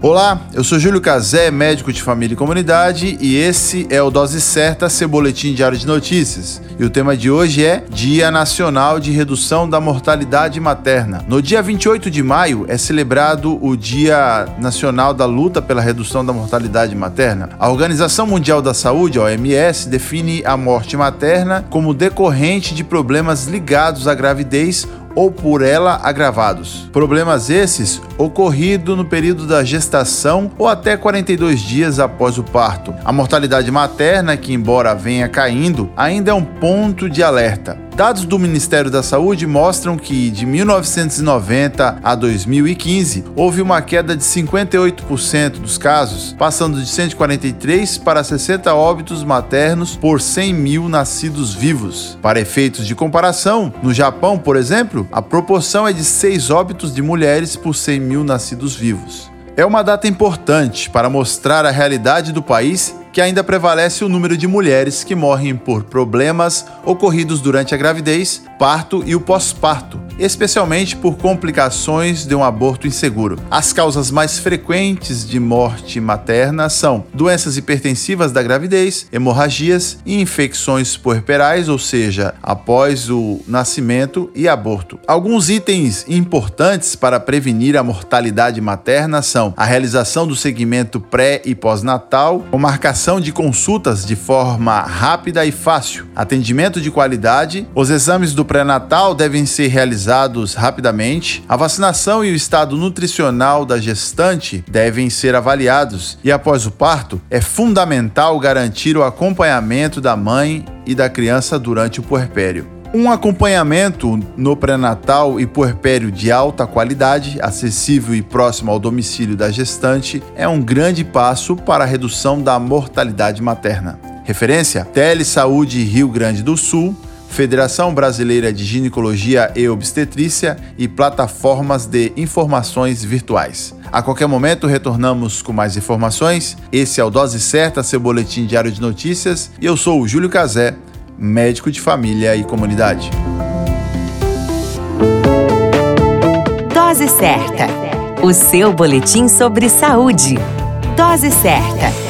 Olá, eu sou Júlio Cazé, médico de família e comunidade, e esse é o Dose Certa, seu boletim diário de notícias. E o tema de hoje é Dia Nacional de Redução da Mortalidade Materna. No dia 28 de maio é celebrado o Dia Nacional da Luta pela Redução da Mortalidade Materna. A Organização Mundial da Saúde, a OMS, define a morte materna como decorrente de problemas ligados à gravidez ou por ela agravados. Problemas esses ocorrido no período da gestação ou até 42 dias após o parto. A mortalidade materna, que embora venha caindo, ainda é um ponto de alerta. Dados do Ministério da Saúde mostram que de 1990 a 2015 houve uma queda de 58% dos casos, passando de 143 para 60 óbitos maternos por 100 mil nascidos vivos. Para efeitos de comparação, no Japão, por exemplo, a proporção é de 6 óbitos de mulheres por 100 mil nascidos vivos. É uma data importante para mostrar a realidade do país que ainda prevalece o número de mulheres que morrem por problemas ocorridos durante a gravidez, parto e o pós-parto, especialmente por complicações de um aborto inseguro. As causas mais frequentes de morte materna são doenças hipertensivas da gravidez, hemorragias e infecções puerperais, ou seja, após o nascimento e aborto. Alguns itens importantes para prevenir a mortalidade materna são a realização do segmento pré e pós-natal, com marcação de consultas de forma rápida e fácil, atendimento de qualidade, os exames do pré-natal devem ser realizados realizados rapidamente, a vacinação e o estado nutricional da gestante devem ser avaliados e após o parto é fundamental garantir o acompanhamento da mãe e da criança durante o puerpério. Um acompanhamento no pré-natal e puerpério de alta qualidade, acessível e próximo ao domicílio da gestante, é um grande passo para a redução da mortalidade materna. Referência: Telesaúde Rio Grande do Sul, Federação Brasileira de Ginecologia e Obstetrícia e plataformas de informações virtuais. A qualquer momento retornamos com mais informações. Esse é o Dose Certa, seu boletim diário de notícias, e eu sou o Júlio Cazé, médico de família e comunidade. Dose Certa, o seu boletim sobre saúde. Dose Certa.